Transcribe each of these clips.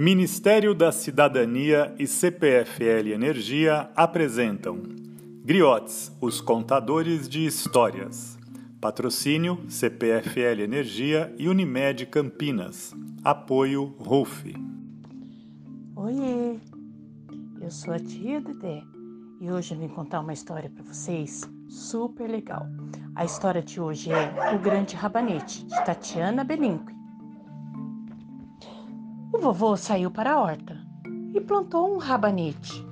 Ministério da Cidadania e CPFL Energia apresentam Griotes, os contadores de histórias. Patrocínio CPFL Energia e Unimed Campinas. Apoio RUF. Oiê, eu sou a tia Dedé e hoje eu vim contar uma história para vocês super legal. A história de hoje é O Grande Rabanete, de Tatiana Belinque. O vovô saiu para a horta e plantou um rabanete.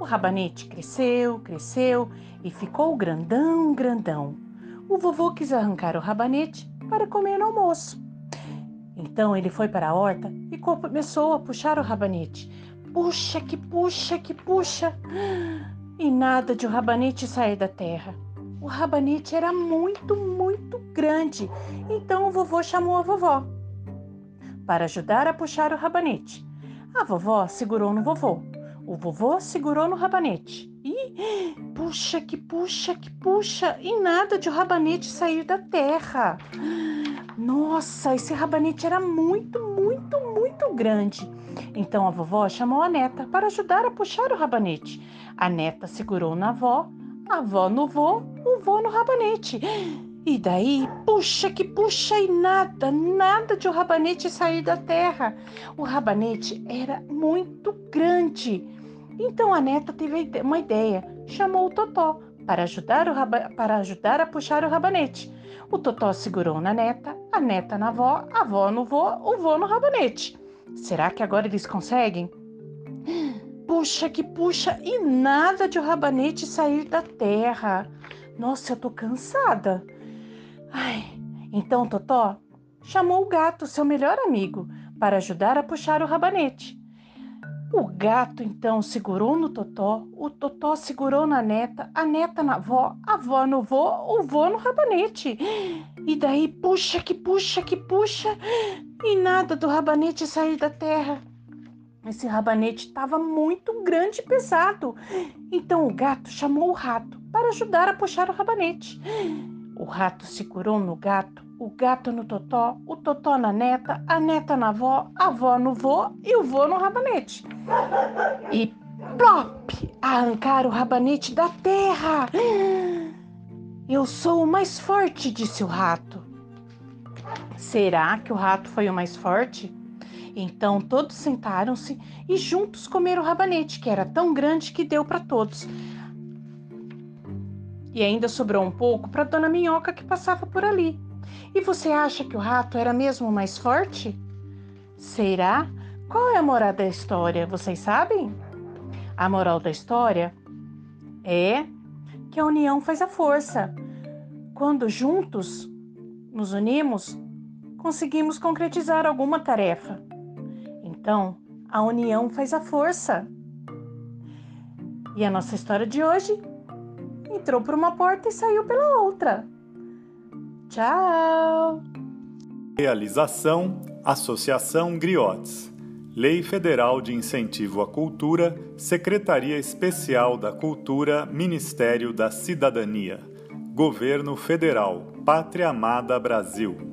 O rabanete cresceu, cresceu e ficou grandão, grandão. O vovô quis arrancar o rabanete para comer no almoço. Então ele foi para a horta e começou a puxar o rabanete. Puxa, que puxa, que puxa. E nada de o rabanete sair da terra. O rabanete era muito, muito grande. Então o vovô chamou a vovó para ajudar a puxar o rabanete. A vovó segurou no vovô. O vovô segurou no rabanete. E puxa, que puxa, que puxa, e nada de o rabanete sair da terra. Nossa, esse rabanete era muito, muito, muito grande. Então a vovó chamou a neta para ajudar a puxar o rabanete. A neta segurou na avó, a avó no vô, o vô no rabanete. E daí, puxa que puxa e nada, nada de o rabanete sair da terra. O rabanete era muito grande. Então a neta teve uma ideia, chamou o Totó para ajudar, o para ajudar a puxar o rabanete. O Totó segurou na neta, a neta na avó, a avó no vô, o vô no rabanete. Será que agora eles conseguem? Puxa que puxa e nada de o rabanete sair da terra. Nossa, eu tô cansada. Ai, então Totó chamou o gato, seu melhor amigo, para ajudar a puxar o rabanete. O gato então segurou no Totó, o Totó segurou na neta, a neta na avó, a avó no vô, o vô no rabanete. E daí puxa que puxa que puxa e nada do rabanete sair da terra. Esse rabanete estava muito grande e pesado. Então o gato chamou o rato para ajudar a puxar o rabanete. O rato segurou no gato, o gato no totó, o totó na neta, a neta na avó, a avó no vô e o vô no rabanete. E plop! Arrancaram o rabanete da terra. Eu sou o mais forte, disse o rato. Será que o rato foi o mais forte? Então todos sentaram-se e juntos comeram o rabanete, que era tão grande que deu para todos. E ainda sobrou um pouco para Dona Minhoca que passava por ali. E você acha que o rato era mesmo mais forte? Será? Qual é a moral da história? Vocês sabem? A moral da história é que a união faz a força. Quando juntos nos unimos, conseguimos concretizar alguma tarefa. Então, a união faz a força. E a nossa história de hoje entrou por uma porta e saiu pela outra. Tchau! Realização: Associação Griotes. Lei Federal de Incentivo à Cultura, Secretaria Especial da Cultura, Ministério da Cidadania. Governo Federal, Pátria Amada Brasil.